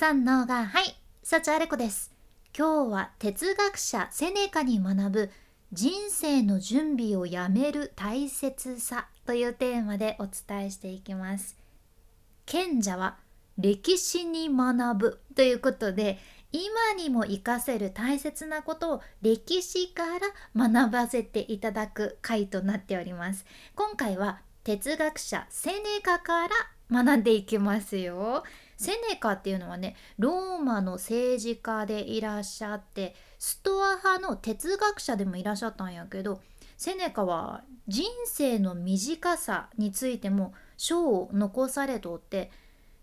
三のがはい。幸あれ子です。今日は哲学者セネカに学ぶ人生の準備をやめる大切さというテーマでお伝えしていきます。賢者は歴史に学ぶということで今にも活かせる大切なことを歴史から学ばせていただく回となっております。今回は哲学者セネカから学んでいきますよ。セネカっていうのはねローマの政治家でいらっしゃってストア派の哲学者でもいらっしゃったんやけどセネカは人生の短さについても書を残されとって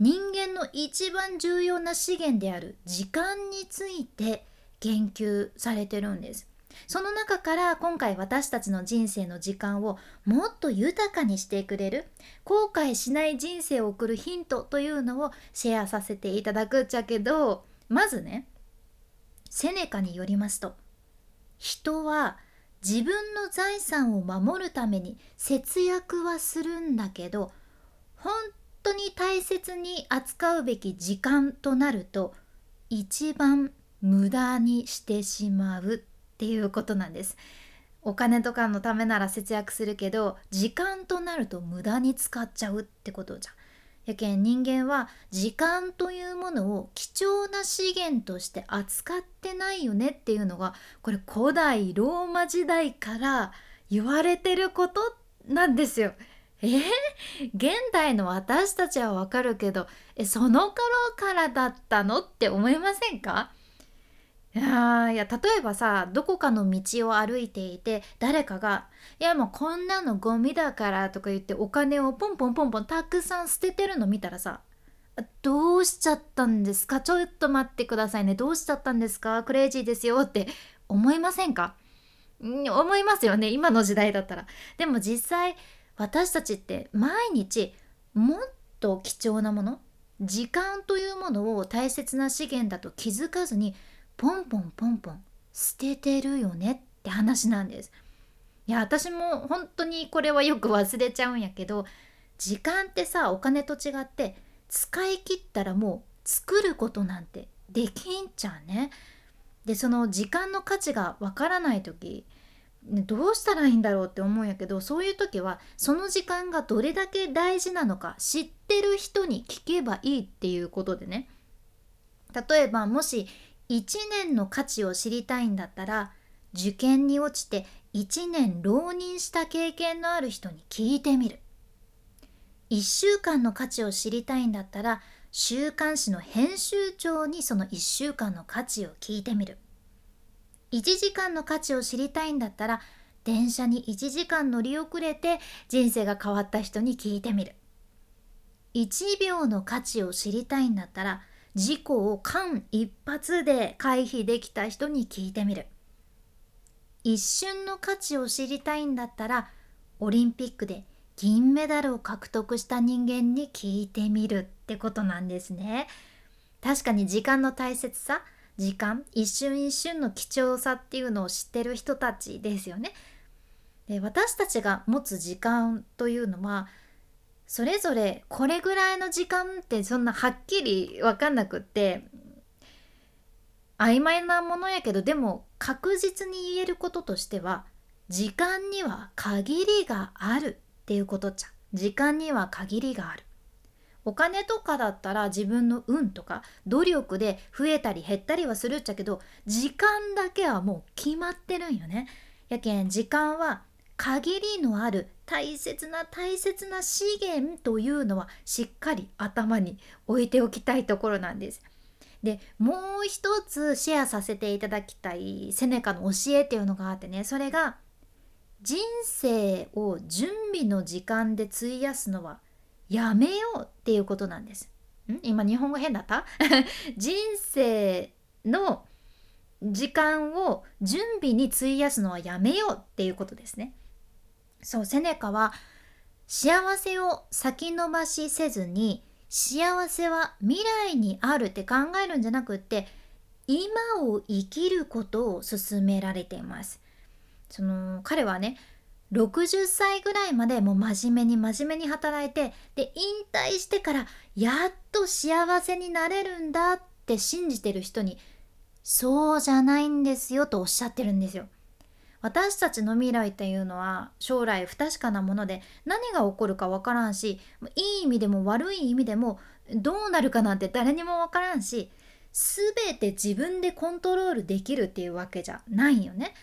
人間の一番重要な資源である時間について研究されてるんです。その中から今回私たちの人生の時間をもっと豊かにしてくれる後悔しない人生を送るヒントというのをシェアさせていただくっちゃけどまずねセネカによりますと人は自分の財産を守るために節約はするんだけど本当に大切に扱うべき時間となると一番無駄にしてしまう。っていうことなんです。お金とかのためなら節約するけど時間となると無駄に使っちゃうってことじゃん。やけん人間は時間というものを貴重な資源として扱ってないよねっていうのがこれ古代ローマ時代から言われてることなんですよ。え？ー、現代の私たちはわかるけどえその頃からだったのって思いませんか？やいや例えばさどこかの道を歩いていて誰かが「いやもうこんなのゴミだから」とか言ってお金をポンポンポンポンたくさん捨ててるの見たらさ「どうしちゃったんですか？ちょっと待ってくださいね。どうしちゃったんですか？クレイジーですよ」って思いませんか？思いますよね。今の時代だったら。でも実際私たちって毎日もっと貴重なもの時間というものを大切な資源だと気づかずにポンポンポンポン捨ててるよねって話なんです。いや私も本当にこれはよく忘れちゃうんやけど時間ってさお金と違って使い切ったらもう作ることなんてできんちゃうね？でその時間の価値がわからない時どうしたらいいんだろうって思うんやけどそういう時はその時間がどれだけ大事なのか知ってる人に聞けばいいっていうことでね例えばもし1年の価値を知りたいんだったら受験に落ちて1年浪人した経験のある人に聞いてみる。1週間の価値を知りたいんだったら週刊誌の編集長にその1週間の価値を聞いてみる。1時間の価値を知りたいんだったら電車に1時間乗り遅れて人生が変わった人に聞いてみる。1秒の価値を知りたいんだったら事故を間一髪で回避できた人に聞いてみる。一瞬の価値を知りたいんだったらオリンピックで銀メダルを獲得した人間に聞いてみるってことなんですね。確かに時間の大切さ時間一瞬一瞬の貴重さっていうのを知ってる人たちですよね。で私たちが持つ時間というのはそれぞれこれぐらいの時間ってそんなはっきり分かんなくって曖昧なものやけどでも確実に言えることとしては時間には限りがあるっていうことじゃ時間には限りがある。お金とかだったら自分の運とか努力で増えたり減ったりはするっちゃけど時間だけはもう決まってるんよね。やけん時間は限りのある大切な大切な資源というのはしっかり頭に置いておきたいところなんです。でもう一つシェアさせていただきたいセネカの教えっていうのがあってねそれが人生を準備の時間で費やすのはやめようっていうことなんです。ん？今日本語変だった？人生の時間を準備に費やすのはやめようっていうことですね。そうセネカは幸せを先延ばしせずに幸せは未来にあるって考えるんじゃなくって今を生きることを勧められています。その彼はね60歳ぐらいまでもう真面目に真面目に働いてで引退してからやっと幸せになれるんだって信じてる人にそうじゃないんですよとおっしゃってるんですよ。私たちの未来っていうのは将来不確かなもので何が起こるか分からんしいい意味でも悪い意味でもどうなるかなんて誰にも分からんし全て自分でコントロールできるっていうわけじゃないよね。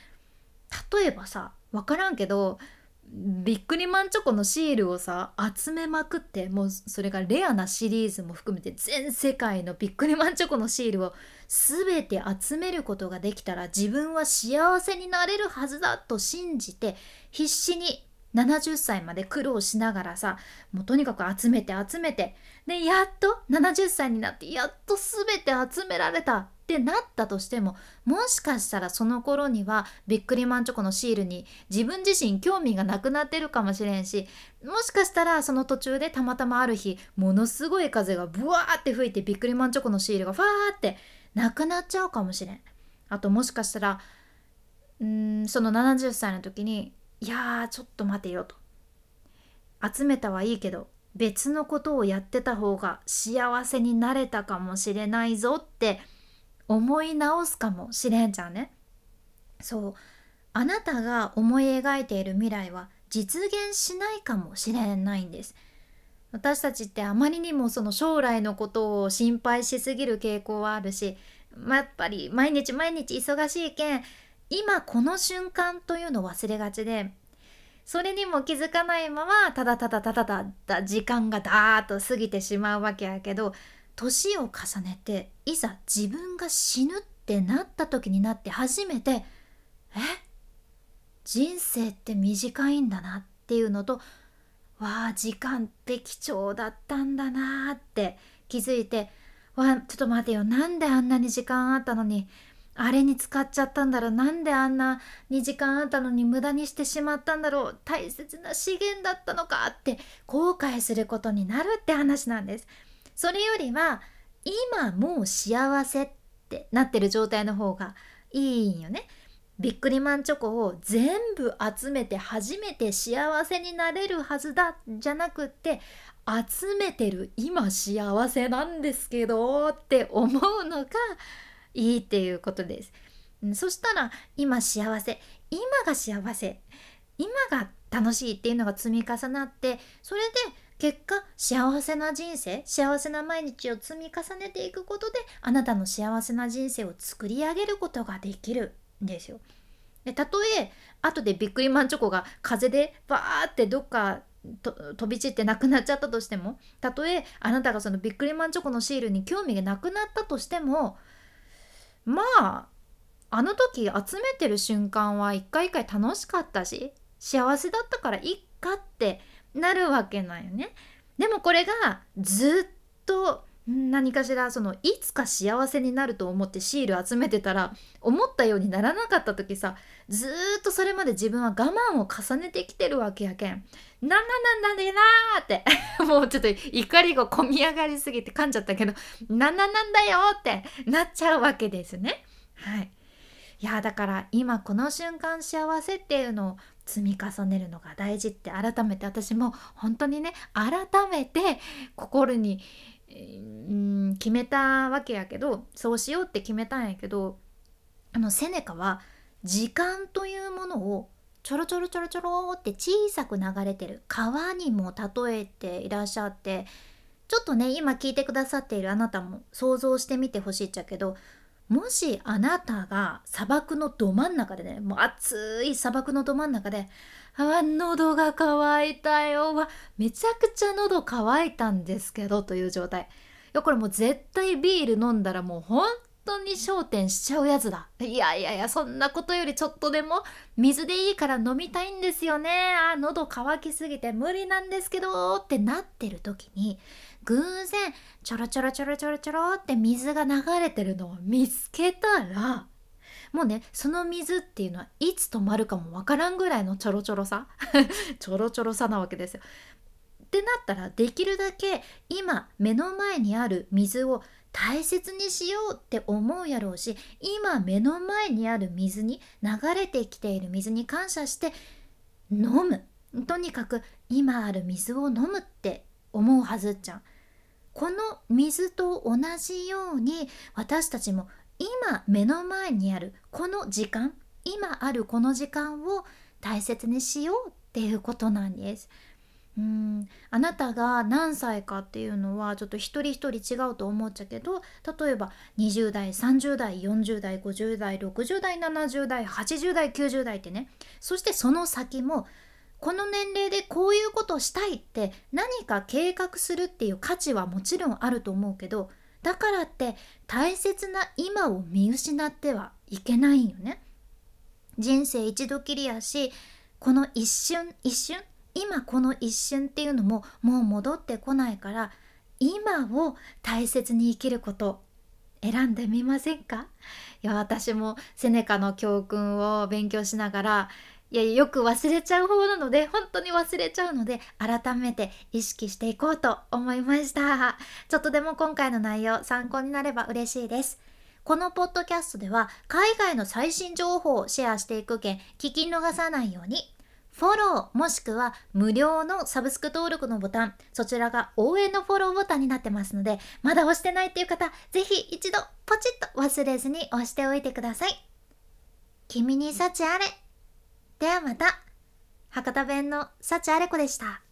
例えばさ分からんけどビックリマンチョコのシールをさ集めまくってもうそれがレアなシリーズも含めて全世界のビックリマンチョコのシールを全て集めることができたら自分は幸せになれるはずだと信じて必死に70歳まで苦労しながらさもうとにかく集めて集めてでやっと70歳になってやっと全て集められたってなったとしてももしかしたらその頃にはビックリマンチョコのシールに自分自身興味がなくなってるかもしれんしもしかしたらその途中でたまたまある日ものすごい風がブワーって吹いてビックリマンチョコのシールがファーってなくなっちゃうかもしれん。あともしかしたらうんその70歳の時にいやちょっと待てよと集めたはいいけど別のことをやってた方が幸せになれたかもしれないぞって思い直すかもしれんじゃんね。そう。あなたが思い描いている未来は実現しないかもしれないんです。私たちってあまりにもその将来のことを心配しすぎる傾向はあるし、まあ、やっぱり毎日毎日忙しいけん今この瞬間というのを忘れがちでそれにも気づかないままただただただただ時間がダーッと過ぎてしまうわけやけど年を重ねていざ自分が死ぬってなった時になって初めてえ人生って短いんだなっていうのとわあ時間って貴重だったんだなって気づいてわあちょっと待てよなんであんなに時間あったのにあれに使っちゃったんだろうなんであんなに時間あったのに無駄にしてしまったんだろう大切な資源だったのかって後悔することになるって話なんです。それよりは今もう幸せってなってる状態の方がいいんよね。ビックリマンチョコを全部集めて初めて幸せになれるはずだじゃなくって集めてる今幸せなんですけどって思うのがいいっていうことです。そしたら今幸せ今が幸せ今が楽しいっていうのが積み重なってそれで結果幸せな人生幸せな毎日を積み重ねていくことであなたの幸せな人生を作り上げることができるんですよ。でたとえ後でビックリマンチョコが風でバーってどっか飛び散ってなくなっちゃったとしてもたとえあなたがそのビックリマンチョコのシールに興味がなくなったとしてもまああの時集めてる瞬間は一回一回楽しかったし幸せだったからいっかってなるわけなんよね。でもこれがずっと何かしらそのいつか幸せになると思ってシール集めてたら思ったようにならなかった時さずっとそれまで自分は我慢を重ねてきてるわけやけん。なんなんなんでなーって もうちょっと怒りがこみ上がりすぎて噛んじゃったけどなんなんなんだよってなっちゃうわけですね。はい。いやだから今この瞬間幸せっていうのを積み重ねるのが大事って改めて私も本当にね改めて心に、うん決めたわけやけどそうしようって決めたんやけどあのセネカは時間というものをちょろちょろちょろちょろって小さく流れてる。川にも例えていらっしゃってちょっとね今聞いてくださっているあなたも想像してみてほしいっちゃけどもしあなたが砂漠のど真ん中でねもう暑い砂漠のど真ん中で「あ喉が渇いたよ。わめちゃくちゃ喉乾いたんですけど」という状態。いやこれもう絶対ビール飲んだらもう本当に焦点しちゃうやつだ。いやいやいやそんなことよりちょっとでも水でいいから飲みたいんですよね。あ喉乾きすぎて無理なんですけどってなってる時に偶然ちょろちょろちょろちょろちょろって水が流れてるのを見つけたらもうねその水っていうのはいつ止まるかもわからんぐらいのちょろちょろさ。ちょろちょろさなわけですよ。ってなったらできるだけ今目の前にある水を大切にしようって思うやろうし今目の前にある水に流れてきている水に感謝して飲む。とにかく今ある水を飲むって思うはずっちゃん。この水と同じように私たちも今目の前にあるこの時間今あるこの時間を大切にしようっていうことなんです。うんあなたが何歳かっていうのはちょっと一人一人違うと思っちゃうけど例えば20代30代40代50代60代70代80代90代ってねそしてその先もこの年齢でこういうことをしたいって何か計画するっていう価値はもちろんあると思うけどだからって大切な今を見失ってはいけないよね。人生一度きりやしこの一瞬一瞬今この一瞬っていうのももう戻ってこないから今を大切に生きること選んでみませんか？いや私もセネカの教訓を勉強しながらいやよく忘れちゃう方なので本当に忘れちゃうので改めて意識していこうと思いましたちょっとでも今回の内容参考になれば嬉しいですこのポッドキャストでは海外の最新情報をシェアしていく件聞き逃さないようにフォローもしくは無料のサブスク登録のボタン、そちらが応援のフォローボタンになってますので、まだ押してないっていう方、ぜひ一度ポチッと忘れずに押しておいてください。君に幸あれ。ではまた。博多弁の幸あれ子でした。